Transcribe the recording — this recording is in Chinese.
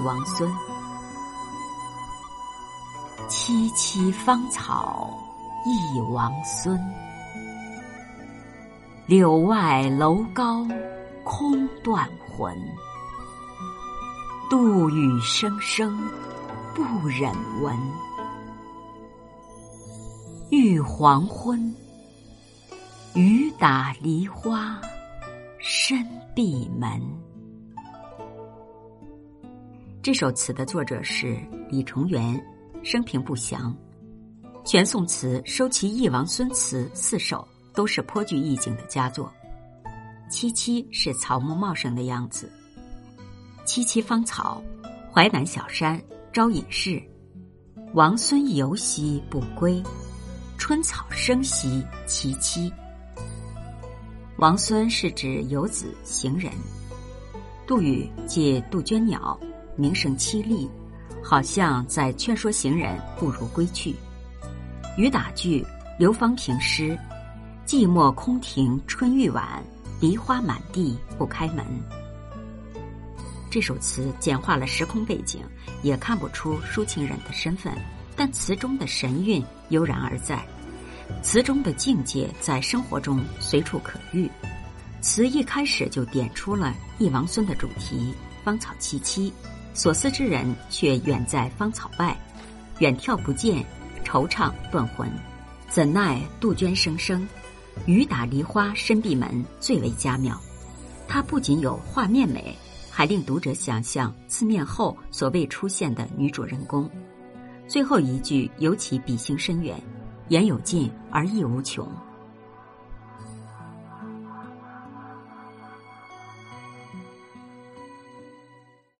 王孙。萋萋芳草一王孙，柳外楼高空断魂。杜宇声声不忍闻，欲黄昏。雨打梨花深闭门。这首词的作者是李重元，生平不详。全宋词收其忆王孙词四首，都是颇具意境的佳作。萋萋是草木茂盛的样子。萋萋芳草，淮南小山招隐士。王孙游兮不归，春草生兮萋萋。王孙是指游子行人。杜宇借杜鹃鸟，鸣声凄厉，好像在劝说行人不如归去。雨打句刘方平诗：寂寞空庭春欲晚，梨花满地不开门。这首词简化了时空背景，也看不出抒情人的身份，但词中的神韵悠然而在，词中的境界在生活中随处可遇。词一开始就点出了忆王孙的主题：芳草萋萋，所思之人却远在芳草外，远眺不见，惆怅断魂。怎奈杜鹃声声，雨打梨花深闭门，最为佳妙。它不仅有画面美。还令读者想象字面后所未出现的女主人公，最后一句尤其笔性深远，言有尽而意无穷。